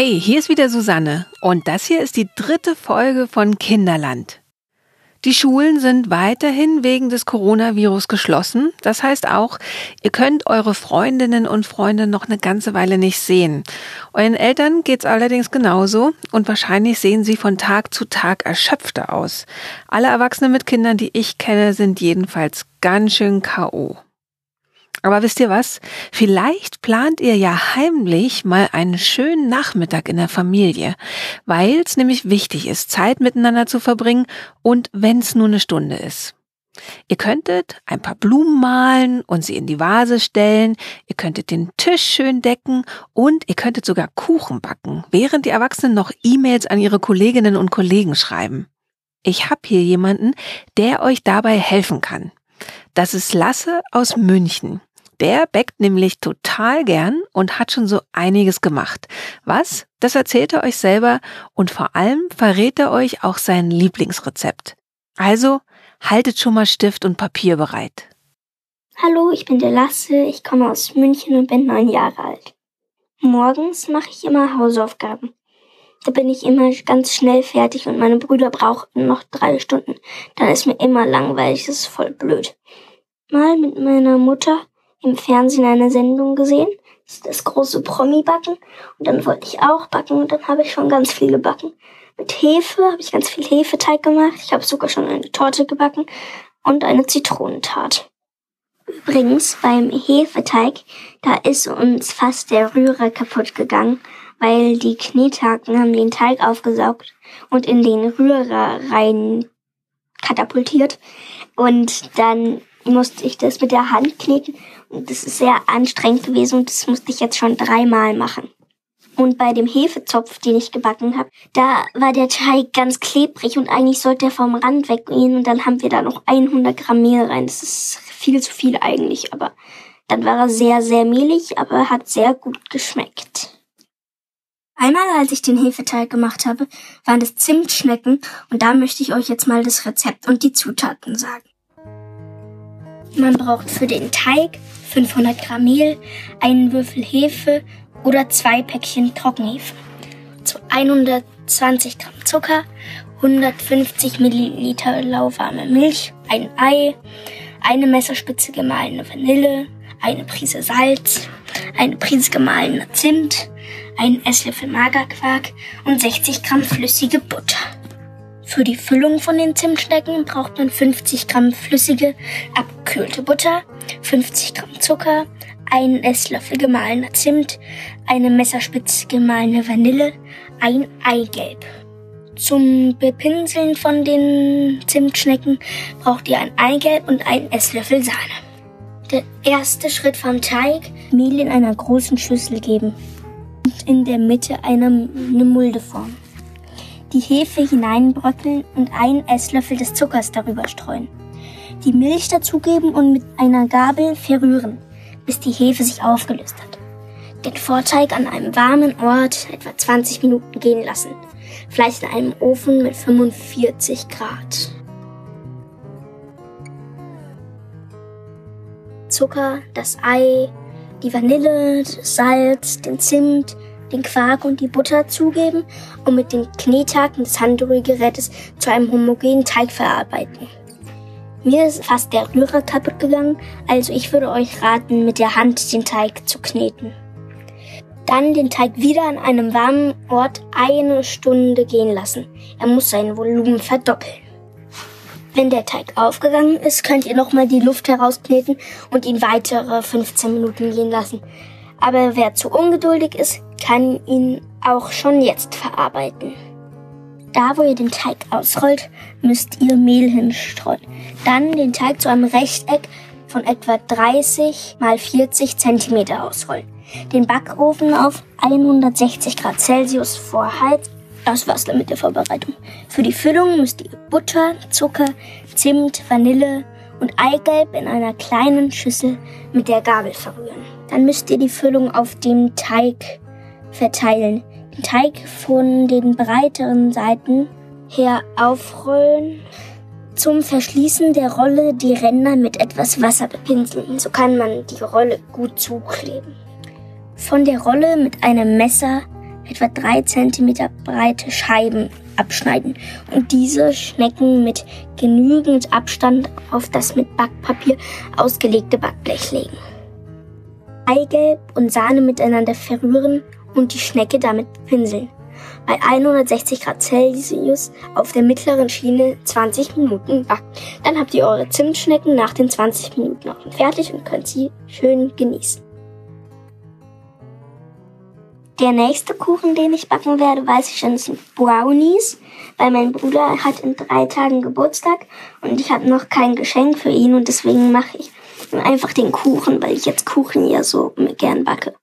Hey, hier ist wieder Susanne und das hier ist die dritte Folge von Kinderland. Die Schulen sind weiterhin wegen des Coronavirus geschlossen. Das heißt auch, ihr könnt eure Freundinnen und Freunde noch eine ganze Weile nicht sehen. Euren Eltern geht's allerdings genauso und wahrscheinlich sehen sie von Tag zu Tag erschöpfter aus. Alle Erwachsene mit Kindern, die ich kenne, sind jedenfalls ganz schön KO. Aber wisst ihr was? Vielleicht plant ihr ja heimlich mal einen schönen Nachmittag in der Familie, weil es nämlich wichtig ist, Zeit miteinander zu verbringen und wenn es nur eine Stunde ist. Ihr könntet ein paar Blumen malen und sie in die Vase stellen, ihr könntet den Tisch schön decken und ihr könntet sogar Kuchen backen, während die Erwachsenen noch E-Mails an ihre Kolleginnen und Kollegen schreiben. Ich habe hier jemanden, der euch dabei helfen kann. Das ist Lasse aus München. Der backt nämlich total gern und hat schon so einiges gemacht. Was? Das erzählt er euch selber und vor allem verrät er euch auch sein Lieblingsrezept. Also haltet schon mal Stift und Papier bereit. Hallo, ich bin der Lasse, ich komme aus München und bin neun Jahre alt. Morgens mache ich immer Hausaufgaben. Da bin ich immer ganz schnell fertig und meine Brüder brauchten noch drei Stunden. Dann ist mir immer langweilig, das ist voll blöd. Mal mit meiner Mutter im Fernsehen eine Sendung gesehen, das große Promi-Backen. Und dann wollte ich auch backen und dann habe ich schon ganz viel gebacken. Mit Hefe habe ich ganz viel Hefeteig gemacht. Ich habe sogar schon eine Torte gebacken und eine Zitronentat. Übrigens, beim Hefeteig, da ist uns fast der Rührer kaputt gegangen, weil die Knethaken haben den Teig aufgesaugt und in den Rührer rein katapultiert. Und dann musste ich das mit der Hand kneten und das ist sehr anstrengend gewesen und das musste ich jetzt schon dreimal machen. Und bei dem Hefezopf, den ich gebacken habe, da war der Teig ganz klebrig und eigentlich sollte er vom Rand weggehen und dann haben wir da noch 100 Gramm Mehl rein. Das ist viel zu viel eigentlich, aber dann war er sehr, sehr mehlig, aber hat sehr gut geschmeckt. Einmal, als ich den Hefeteig gemacht habe, waren das Zimtschnecken und da möchte ich euch jetzt mal das Rezept und die Zutaten sagen. Man braucht für den Teig 500 Gramm Mehl, einen Würfel Hefe oder zwei Päckchen Trockenhefe. Zu 120 Gramm Zucker, 150 Milliliter lauwarme Milch, ein Ei, eine Messerspitze gemahlene Vanille, eine Prise Salz, eine Prise gemahlener Zimt, einen Esslöffel Magerquark und 60 Gramm flüssige Butter. Für die Füllung von den Zimtschnecken braucht man 50 Gramm flüssige, abgekühlte Butter, 50 Gramm Zucker, einen Esslöffel gemahlener Zimt, eine Messerspitze gemahlene Vanille, ein Eigelb. Zum Bepinseln von den Zimtschnecken braucht ihr ein Eigelb und einen Esslöffel Sahne. Der erste Schritt vom Teig, Mehl in einer großen Schüssel geben und in der Mitte eine, eine Mulde formen die Hefe hineinbröckeln und einen Esslöffel des Zuckers darüber streuen. Die Milch dazugeben und mit einer Gabel verrühren, bis die Hefe sich aufgelöst hat. Den Vorteig an einem warmen Ort etwa 20 Minuten gehen lassen. Vielleicht in einem Ofen mit 45 Grad. Zucker, das Ei, die Vanille, das Salz, den Zimt, den Quark und die Butter zugeben und mit den Knethaken des Handrührgerätes zu einem homogenen Teig verarbeiten. Mir ist fast der Rührer kaputt gegangen, also ich würde euch raten, mit der Hand den Teig zu kneten. Dann den Teig wieder an einem warmen Ort eine Stunde gehen lassen. Er muss sein Volumen verdoppeln. Wenn der Teig aufgegangen ist, könnt ihr nochmal die Luft herauskneten und ihn weitere 15 Minuten gehen lassen. Aber wer zu ungeduldig ist, kann ihn auch schon jetzt verarbeiten. Da, wo ihr den Teig ausrollt, müsst ihr Mehl hinstreuen. Dann den Teig zu einem Rechteck von etwa 30 mal 40 Zentimeter ausrollen. Den Backofen auf 160 Grad Celsius vorheizen. Das war's dann mit der Vorbereitung. Für die Füllung müsst ihr Butter, Zucker, Zimt, Vanille und Eigelb in einer kleinen Schüssel mit der Gabel verrühren. Dann müsst ihr die Füllung auf dem Teig verteilen. Den Teig von den breiteren Seiten her aufrollen. Zum Verschließen der Rolle die Ränder mit etwas Wasser bepinseln. So kann man die Rolle gut zukleben. Von der Rolle mit einem Messer etwa drei Zentimeter breite Scheiben abschneiden und diese Schnecken mit genügend Abstand auf das mit Backpapier ausgelegte Backblech legen. Eigelb und Sahne miteinander verrühren und die Schnecke damit pinseln. Bei 160 Grad Celsius auf der mittleren Schiene 20 Minuten backen. Dann habt ihr eure Zimtschnecken nach den 20 Minuten auch fertig und könnt sie schön genießen. Der nächste Kuchen, den ich backen werde, weiß ich schon, sind Brownies, weil mein Bruder hat in drei Tagen Geburtstag und ich habe noch kein Geschenk für ihn und deswegen mache ich einfach den Kuchen, weil ich jetzt Kuchen ja so gern backe.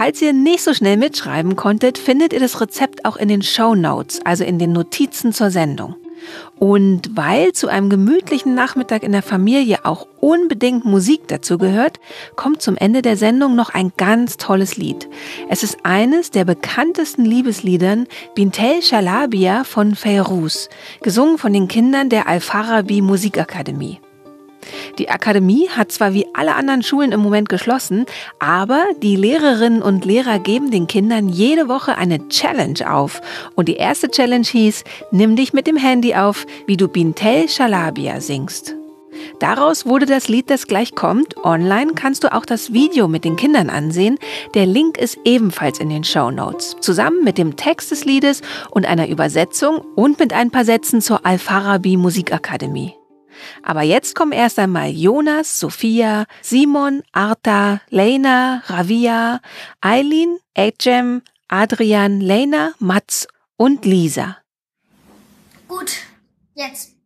Falls ihr nicht so schnell mitschreiben konntet, findet ihr das Rezept auch in den Show Notes, also in den Notizen zur Sendung. Und weil zu einem gemütlichen Nachmittag in der Familie auch unbedingt Musik dazu gehört, kommt zum Ende der Sendung noch ein ganz tolles Lied. Es ist eines der bekanntesten Liebesliedern Bintel Shalabia von Feyruz, gesungen von den Kindern der Al-Farabi Musikakademie. Die Akademie hat zwar wie alle anderen Schulen im Moment geschlossen, aber die Lehrerinnen und Lehrer geben den Kindern jede Woche eine Challenge auf. Und die erste Challenge hieß, nimm dich mit dem Handy auf, wie du Bintel Shalabia singst. Daraus wurde das Lied, das gleich kommt. Online kannst du auch das Video mit den Kindern ansehen. Der Link ist ebenfalls in den Show Notes. Zusammen mit dem Text des Liedes und einer Übersetzung und mit ein paar Sätzen zur Al-Farabi Musikakademie. Aber jetzt kommen erst einmal Jonas, Sophia, Simon, Arta, Lena, Ravia, Eileen, Ejem, Adrian, Lena, Mats und Lisa. Gut, jetzt.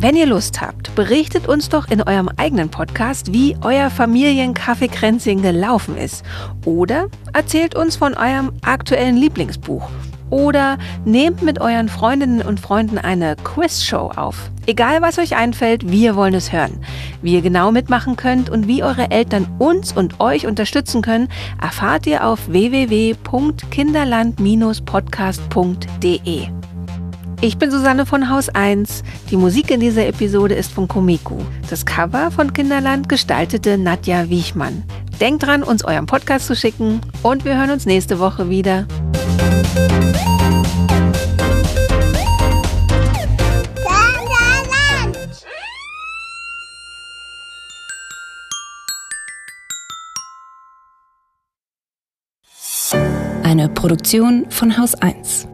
Wenn ihr Lust habt, berichtet uns doch in eurem eigenen Podcast, wie euer Familienkaffeekränzchen gelaufen ist. Oder erzählt uns von eurem aktuellen Lieblingsbuch oder nehmt mit euren Freundinnen und Freunden eine Quizshow auf. Egal was euch einfällt, wir wollen es hören. Wie ihr genau mitmachen könnt und wie eure Eltern uns und euch unterstützen können, erfahrt ihr auf www.kinderland-podcast.de. Ich bin Susanne von Haus 1. Die Musik in dieser Episode ist von Komiku. Das Cover von Kinderland gestaltete Nadja Wiechmann. Denkt dran, uns euren Podcast zu schicken und wir hören uns nächste Woche wieder. Eine Produktion von Haus 1.